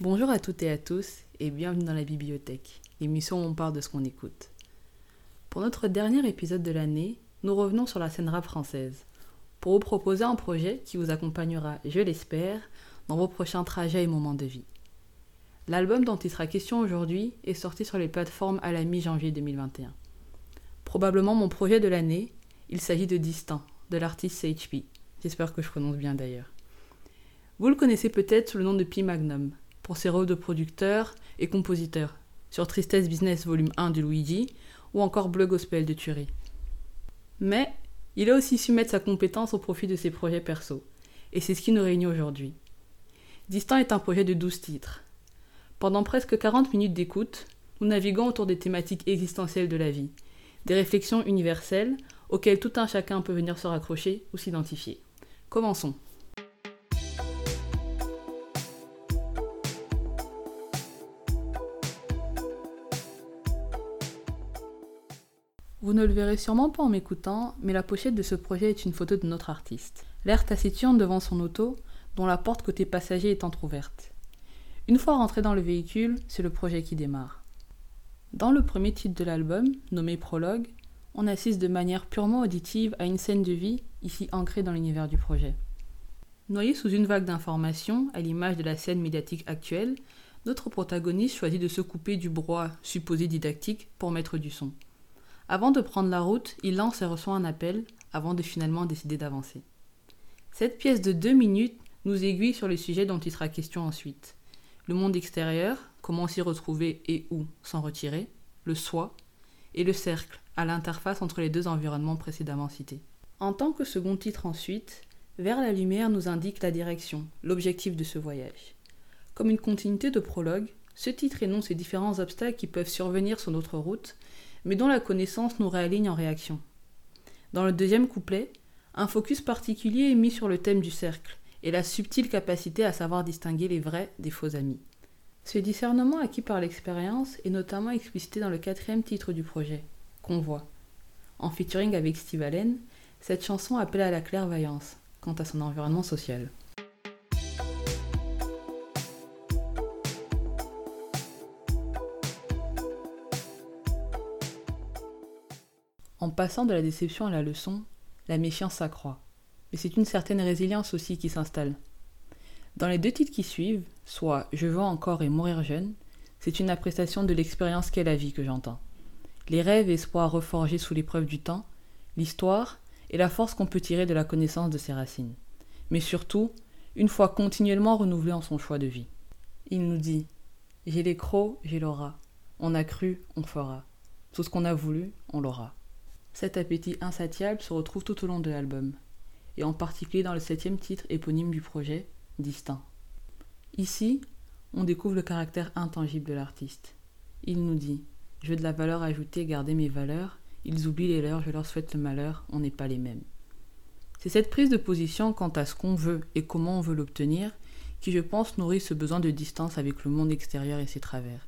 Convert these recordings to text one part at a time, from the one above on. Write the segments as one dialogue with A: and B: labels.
A: Bonjour à toutes et à tous et bienvenue dans la bibliothèque, l'émission où on parle de ce qu'on écoute. Pour notre dernier épisode de l'année, nous revenons sur la scène rap française pour vous proposer un projet qui vous accompagnera, je l'espère, dans vos prochains trajets et moments de vie. L'album dont il sera question aujourd'hui est sorti sur les plateformes à la mi-janvier 2021. Probablement mon projet de l'année, il s'agit de Distant, de l'artiste CHP. J'espère que je prononce bien d'ailleurs. Vous le connaissez peut-être sous le nom de P Magnum, pour ses rôles de producteur et compositeur, sur Tristesse Business Volume 1 de Luigi, ou encore Bleu Gospel de Thury. Mais il a aussi su mettre sa compétence au profit de ses projets perso, et c'est ce qui nous réunit aujourd'hui. Distant est un projet de 12 titres. Pendant presque 40 minutes d'écoute, nous naviguons autour des thématiques existentielles de la vie, des réflexions universelles auxquelles tout un chacun peut venir se raccrocher ou s'identifier. Commençons. Vous ne le verrez sûrement pas en m'écoutant, mais la pochette de ce projet est une photo de notre artiste. L'air taciturne devant son auto, dont la porte côté passager est entr'ouverte. Une fois rentré dans le véhicule, c'est le projet qui démarre. Dans le premier titre de l'album, nommé Prologue, on assiste de manière purement auditive à une scène de vie, ici ancrée dans l'univers du projet. Noyé sous une vague d'informations, à l'image de la scène médiatique actuelle, notre protagoniste choisit de se couper du brouhaha supposé didactique pour mettre du son. Avant de prendre la route, il lance et reçoit un appel avant de finalement décider d'avancer. Cette pièce de deux minutes nous aiguille sur le sujet dont il sera question ensuite. Le monde extérieur, comment s'y retrouver et où s'en retirer, le soi, et le cercle, à l'interface entre les deux environnements précédemment cités. En tant que second titre ensuite, Vers la lumière nous indique la direction, l'objectif de ce voyage. Comme une continuité de prologue, ce titre énonce les différents obstacles qui peuvent survenir sur notre route mais dont la connaissance nous réaligne en réaction. Dans le deuxième couplet, un focus particulier est mis sur le thème du cercle et la subtile capacité à savoir distinguer les vrais des faux amis. Ce discernement acquis par l'expérience est notamment explicité dans le quatrième titre du projet, Convoi. En featuring avec Steve Allen, cette chanson appelle à la clairvoyance quant à son environnement social. En passant de la déception à la leçon, la méfiance s'accroît. Mais c'est une certaine résilience aussi qui s'installe. Dans les deux titres qui suivent, soit Je veux encore et mourir jeune, c'est une appréciation de l'expérience qu'est la vie que j'entends. Les rêves et espoirs reforgés sous l'épreuve du temps, l'histoire et la force qu'on peut tirer de la connaissance de ses racines. Mais surtout, une foi continuellement renouvelée en son choix de vie. Il nous dit J'ai les crocs, j'ai l'aura. On a cru, on fera. Tout ce qu'on a voulu, on l'aura. Cet appétit insatiable se retrouve tout au long de l'album, et en particulier dans le septième titre éponyme du projet, Distinct. Ici, on découvre le caractère intangible de l'artiste. Il nous dit Je veux de la valeur ajoutée, garder mes valeurs. Ils oublient les leurs, je leur souhaite le malheur, on n'est pas les mêmes. C'est cette prise de position quant à ce qu'on veut et comment on veut l'obtenir qui, je pense, nourrit ce besoin de distance avec le monde extérieur et ses travers.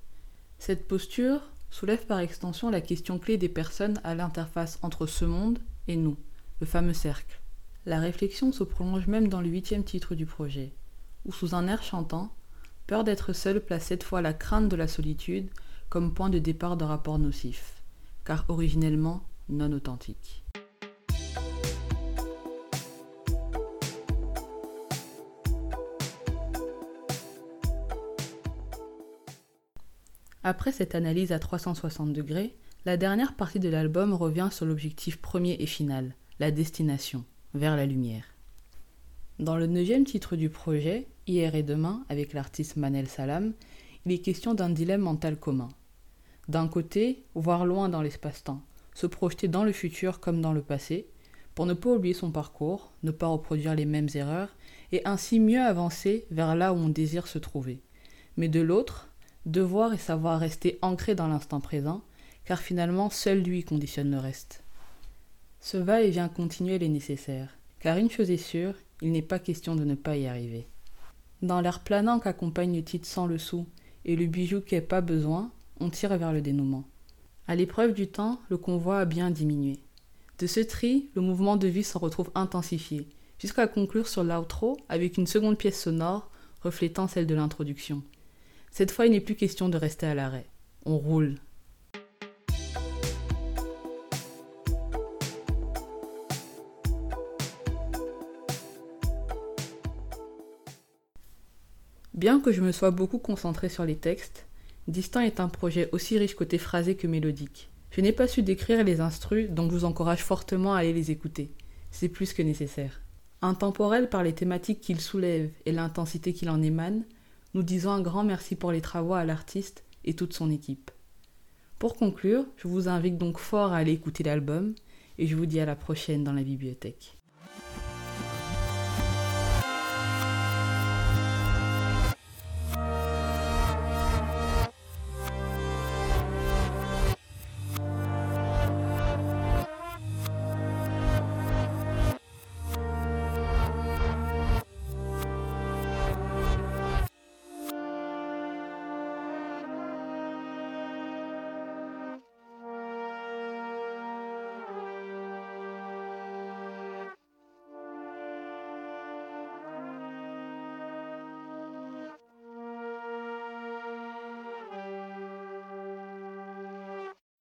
A: Cette posture soulève par extension la question clé des personnes à l'interface entre ce monde et nous, le fameux cercle. La réflexion se prolonge même dans le huitième titre du projet, où sous un air chantant, peur d'être seul place cette fois la crainte de la solitude comme point de départ de rapport nocif, car originellement non authentique. Après cette analyse à 360 degrés, la dernière partie de l'album revient sur l'objectif premier et final, la destination, vers la lumière. Dans le neuvième titre du projet, Hier et demain, avec l'artiste Manel Salam, il est question d'un dilemme mental commun. D'un côté, voir loin dans l'espace-temps, se projeter dans le futur comme dans le passé, pour ne pas oublier son parcours, ne pas reproduire les mêmes erreurs, et ainsi mieux avancer vers là où on désire se trouver. Mais de l'autre, devoir et savoir rester ancré dans l'instant présent, car finalement seul lui conditionne le reste. Ce va-et-vient continuel est nécessaire, car une chose est sûre, il n'est pas question de ne pas y arriver. Dans l'air planant qu'accompagne le titre sans le sou et le bijou qui est pas besoin, on tire vers le dénouement. À l'épreuve du temps, le convoi a bien diminué. De ce tri, le mouvement de vie s'en retrouve intensifié, jusqu'à conclure sur l'outro avec une seconde pièce sonore reflétant celle de l'introduction. Cette fois, il n'est plus question de rester à l'arrêt. On roule. Bien que je me sois beaucoup concentré sur les textes, Distant est un projet aussi riche côté phrasé que mélodique. Je n'ai pas su décrire les instrus, donc je vous encourage fortement à aller les écouter. C'est plus que nécessaire. Intemporel par les thématiques qu'il soulève et l'intensité qu'il en émane, nous disons un grand merci pour les travaux à l'artiste et toute son équipe. Pour conclure, je vous invite donc fort à aller écouter l'album et je vous dis à la prochaine dans la bibliothèque.